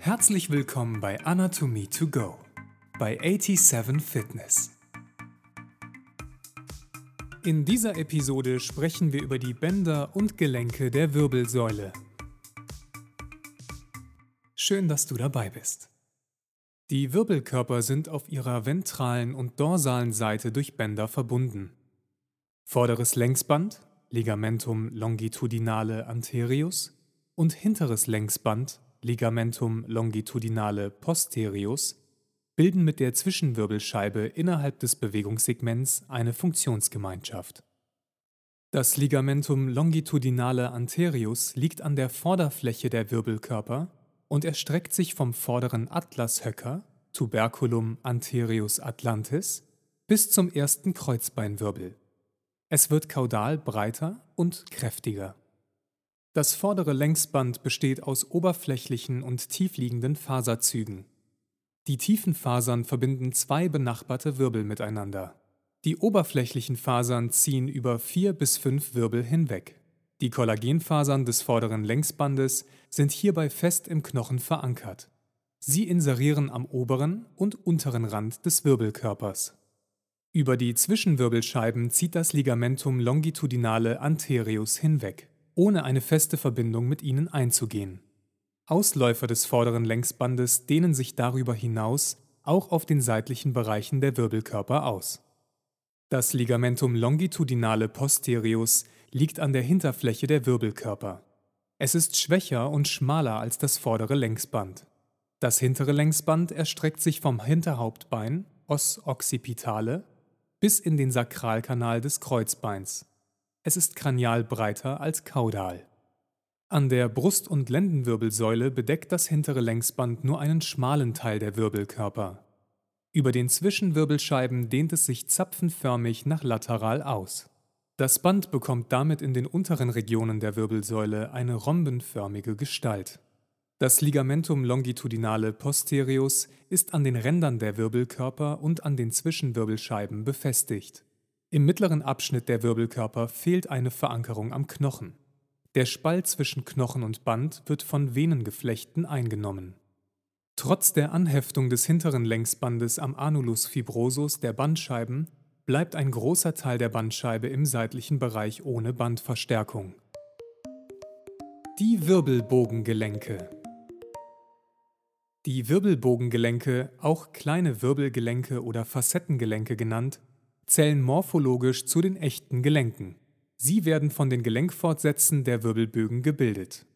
Herzlich willkommen bei Anatomy to Go bei 87 Fitness. In dieser Episode sprechen wir über die Bänder und Gelenke der Wirbelsäule. Schön, dass du dabei bist. Die Wirbelkörper sind auf ihrer ventralen und dorsalen Seite durch Bänder verbunden. Vorderes Längsband, Ligamentum longitudinale anterius, und hinteres Längsband, Ligamentum longitudinale posterius, bilden mit der Zwischenwirbelscheibe innerhalb des Bewegungssegments eine Funktionsgemeinschaft. Das Ligamentum longitudinale anterius liegt an der Vorderfläche der Wirbelkörper und erstreckt sich vom vorderen Atlashöcker Tuberculum anterius atlantis bis zum ersten Kreuzbeinwirbel. Es wird kaudal breiter und kräftiger. Das vordere Längsband besteht aus oberflächlichen und tiefliegenden Faserzügen. Die tiefen Fasern verbinden zwei benachbarte Wirbel miteinander. Die oberflächlichen Fasern ziehen über vier bis fünf Wirbel hinweg. Die Kollagenfasern des vorderen Längsbandes sind hierbei fest im Knochen verankert. Sie inserieren am oberen und unteren Rand des Wirbelkörpers. Über die Zwischenwirbelscheiben zieht das Ligamentum longitudinale anterius hinweg ohne eine feste Verbindung mit ihnen einzugehen. Ausläufer des vorderen Längsbandes dehnen sich darüber hinaus auch auf den seitlichen Bereichen der Wirbelkörper aus. Das Ligamentum longitudinale posterius liegt an der Hinterfläche der Wirbelkörper. Es ist schwächer und schmaler als das vordere Längsband. Das hintere Längsband erstreckt sich vom Hinterhauptbein, Os occipitale, bis in den Sakralkanal des Kreuzbeins. Es ist kranial breiter als kaudal. An der Brust- und Lendenwirbelsäule bedeckt das hintere Längsband nur einen schmalen Teil der Wirbelkörper. Über den Zwischenwirbelscheiben dehnt es sich zapfenförmig nach lateral aus. Das Band bekommt damit in den unteren Regionen der Wirbelsäule eine rhombenförmige Gestalt. Das Ligamentum longitudinale posterius ist an den Rändern der Wirbelkörper und an den Zwischenwirbelscheiben befestigt. Im mittleren Abschnitt der Wirbelkörper fehlt eine Verankerung am Knochen. Der Spalt zwischen Knochen und Band wird von Venengeflechten eingenommen. Trotz der Anheftung des hinteren Längsbandes am Anulus fibrosus der Bandscheiben bleibt ein großer Teil der Bandscheibe im seitlichen Bereich ohne Bandverstärkung. Die Wirbelbogengelenke Die Wirbelbogengelenke, auch kleine Wirbelgelenke oder Facettengelenke genannt, zählen morphologisch zu den echten Gelenken. Sie werden von den Gelenkfortsätzen der Wirbelbögen gebildet.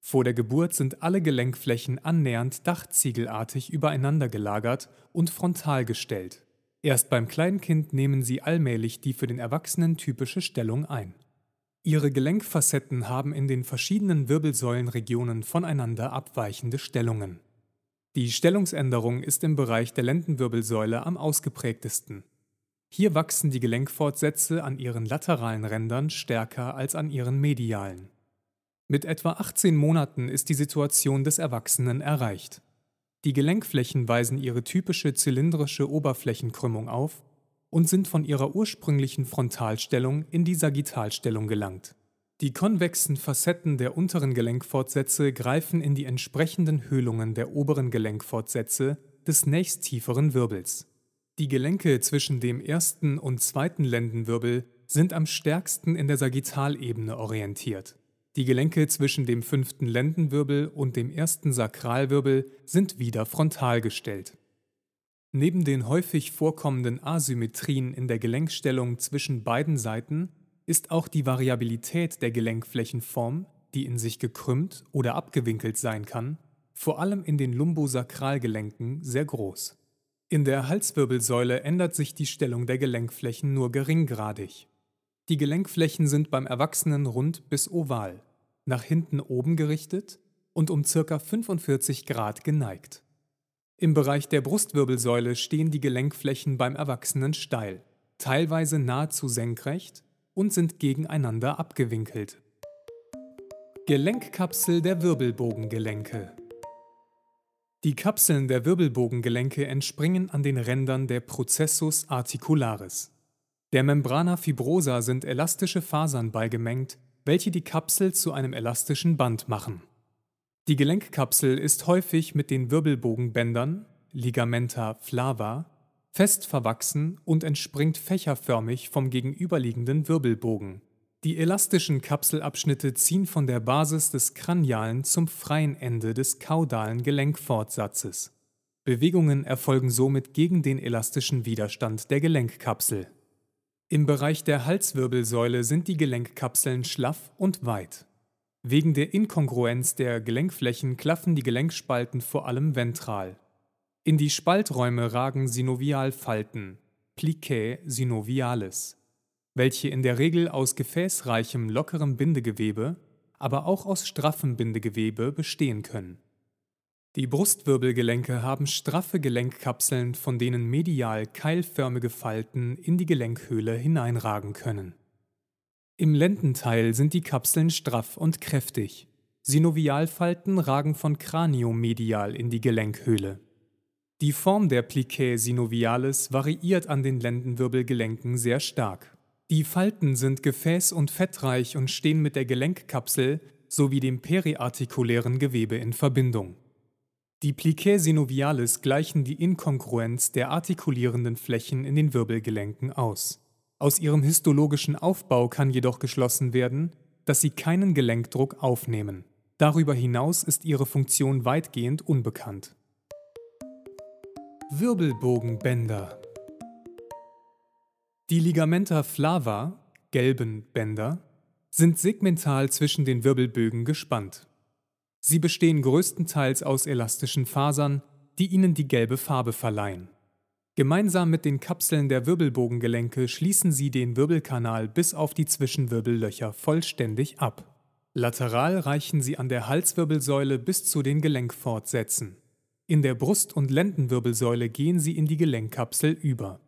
Vor der Geburt sind alle Gelenkflächen annähernd dachziegelartig übereinander gelagert und frontal gestellt. Erst beim Kleinkind nehmen sie allmählich die für den Erwachsenen typische Stellung ein. Ihre Gelenkfacetten haben in den verschiedenen Wirbelsäulenregionen voneinander abweichende Stellungen. Die Stellungsänderung ist im Bereich der Lendenwirbelsäule am ausgeprägtesten. Hier wachsen die Gelenkfortsätze an ihren lateralen Rändern stärker als an ihren medialen. Mit etwa 18 Monaten ist die Situation des Erwachsenen erreicht. Die Gelenkflächen weisen ihre typische zylindrische Oberflächenkrümmung auf und sind von ihrer ursprünglichen Frontalstellung in die Sagittalstellung gelangt. Die konvexen Facetten der unteren Gelenkfortsätze greifen in die entsprechenden Höhlungen der oberen Gelenkfortsätze des nächsttieferen Wirbels. Die Gelenke zwischen dem ersten und zweiten Lendenwirbel sind am stärksten in der Sagittalebene orientiert. Die Gelenke zwischen dem fünften Lendenwirbel und dem ersten Sakralwirbel sind wieder frontal gestellt. Neben den häufig vorkommenden Asymmetrien in der Gelenkstellung zwischen beiden Seiten ist auch die Variabilität der Gelenkflächenform, die in sich gekrümmt oder abgewinkelt sein kann, vor allem in den Lumbosakralgelenken sehr groß. In der Halswirbelsäule ändert sich die Stellung der Gelenkflächen nur geringgradig. Die Gelenkflächen sind beim Erwachsenen rund bis oval, nach hinten oben gerichtet und um ca. 45 Grad geneigt. Im Bereich der Brustwirbelsäule stehen die Gelenkflächen beim Erwachsenen steil, teilweise nahezu senkrecht und sind gegeneinander abgewinkelt. Gelenkkapsel der Wirbelbogengelenke die Kapseln der Wirbelbogengelenke entspringen an den Rändern der Processus articularis. Der Membrana fibrosa sind elastische Fasern beigemengt, welche die Kapsel zu einem elastischen Band machen. Die Gelenkkapsel ist häufig mit den Wirbelbogenbändern, Ligamenta flava, fest verwachsen und entspringt fächerförmig vom gegenüberliegenden Wirbelbogen. Die elastischen Kapselabschnitte ziehen von der Basis des kranialen zum freien Ende des kaudalen Gelenkfortsatzes. Bewegungen erfolgen somit gegen den elastischen Widerstand der Gelenkkapsel. Im Bereich der Halswirbelsäule sind die Gelenkkapseln schlaff und weit. Wegen der Inkongruenz der Gelenkflächen klaffen die Gelenkspalten vor allem ventral. In die Spalträume ragen Synovialfalten, Plicae synovialis, welche in der Regel aus gefäßreichem, lockerem Bindegewebe, aber auch aus straffem Bindegewebe bestehen können. Die Brustwirbelgelenke haben straffe Gelenkkapseln, von denen medial keilförmige Falten in die Gelenkhöhle hineinragen können. Im Lendenteil sind die Kapseln straff und kräftig. Synovialfalten ragen von kraniomedial in die Gelenkhöhle. Die Form der Plicae synovialis variiert an den Lendenwirbelgelenken sehr stark. Die Falten sind gefäß- und fettreich und stehen mit der Gelenkkapsel sowie dem periartikulären Gewebe in Verbindung. Die Plicae synovialis gleichen die Inkongruenz der artikulierenden Flächen in den Wirbelgelenken aus. Aus ihrem histologischen Aufbau kann jedoch geschlossen werden, dass sie keinen Gelenkdruck aufnehmen. Darüber hinaus ist ihre Funktion weitgehend unbekannt. Wirbelbogenbänder Die Ligamenta flava, gelben Bänder, sind segmental zwischen den Wirbelbögen gespannt. Sie bestehen größtenteils aus elastischen Fasern, die ihnen die gelbe Farbe verleihen. Gemeinsam mit den Kapseln der Wirbelbogengelenke schließen sie den Wirbelkanal bis auf die Zwischenwirbellöcher vollständig ab. Lateral reichen sie an der Halswirbelsäule bis zu den Gelenkfortsätzen. In der Brust- und Lendenwirbelsäule gehen sie in die Gelenkkapsel über.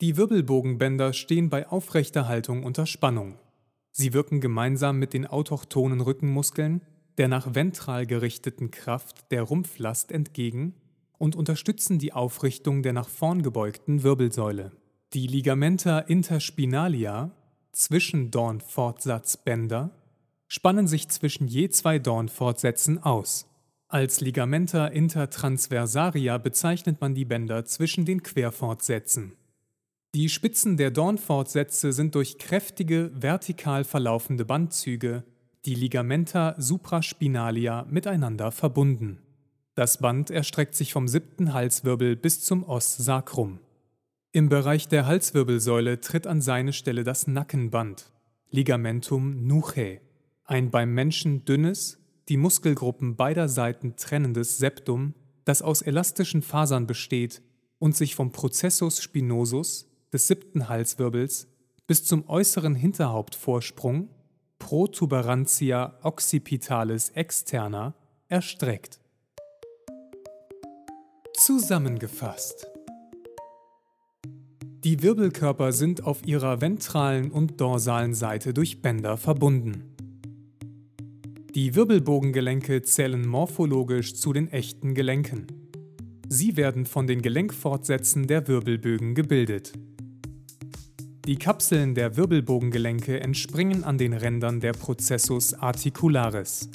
Die Wirbelbogenbänder stehen bei aufrechter Haltung unter Spannung. Sie wirken gemeinsam mit den autochthonen Rückenmuskeln der nach ventral gerichteten Kraft der Rumpflast entgegen und unterstützen die Aufrichtung der nach vorn gebeugten Wirbelsäule. Die Ligamenta interspinalia, Zwischendornfortsatzbänder, spannen sich zwischen je zwei Dornfortsätzen aus. Als Ligamenta intertransversaria bezeichnet man die Bänder zwischen den Querfortsätzen. Die Spitzen der Dornfortsätze sind durch kräftige, vertikal verlaufende Bandzüge die Ligamenta supraspinalia miteinander verbunden. Das Band erstreckt sich vom siebten Halswirbel bis zum Os sacrum. Im Bereich der Halswirbelsäule tritt an seine Stelle das Nackenband, Ligamentum nuchae, ein beim Menschen dünnes, die Muskelgruppen beider Seiten trennendes Septum, das aus elastischen Fasern besteht und sich vom Processus spinosus des siebten Halswirbels bis zum äußeren Hinterhauptvorsprung Protuberantia occipitalis externa erstreckt. Zusammengefasst. Die Wirbelkörper sind auf ihrer ventralen und dorsalen Seite durch Bänder verbunden. Die Wirbelbogengelenke zählen morphologisch zu den echten Gelenken. Sie werden von den Gelenkfortsätzen der Wirbelbögen gebildet. Die Kapseln der Wirbelbogengelenke entspringen an den Rändern der Processus articularis.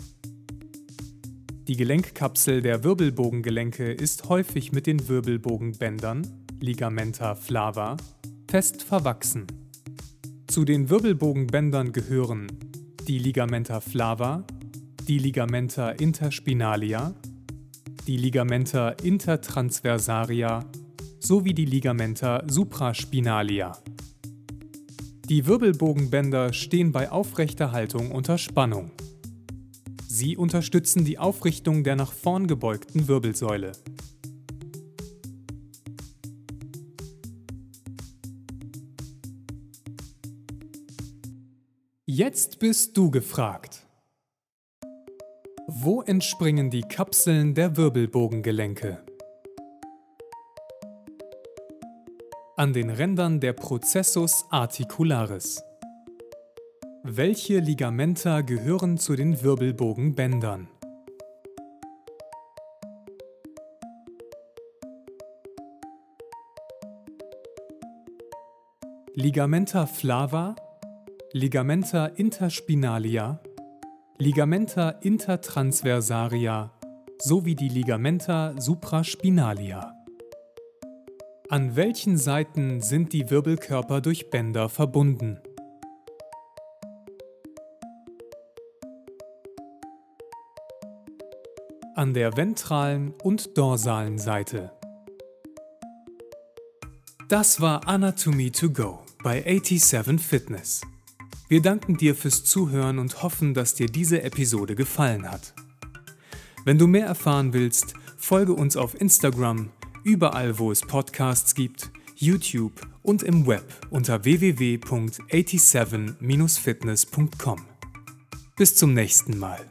Die Gelenkkapsel der Wirbelbogengelenke ist häufig mit den Wirbelbogenbändern, Ligamenta flava, fest verwachsen. Zu den Wirbelbogenbändern gehören die Ligamenta flava, die Ligamenta interspinalia, die Ligamenta intertransversaria sowie die Ligamenta supraspinalia. Die Wirbelbogenbänder stehen bei aufrechter Haltung unter Spannung. Sie unterstützen die Aufrichtung der nach vorn gebeugten Wirbelsäule. Jetzt bist du gefragt. Wo entspringen die Kapseln der Wirbelbogengelenke? An den Rändern der Processus articularis. Welche Ligamenta gehören zu den Wirbelbogenbändern? Ligamenta flava, Ligamenta interspinalia, Ligamenta intertransversaria sowie die Ligamenta supraspinalia. An welchen Seiten sind die Wirbelkörper durch Bänder verbunden? An der ventralen und dorsalen Seite. Das war Anatomy to Go bei 87 Fitness. Wir danken dir fürs Zuhören und hoffen, dass dir diese Episode gefallen hat. Wenn du mehr erfahren willst, folge uns auf Instagram, überall wo es Podcasts gibt, YouTube und im Web unter www.87-fitness.com. Bis zum nächsten Mal.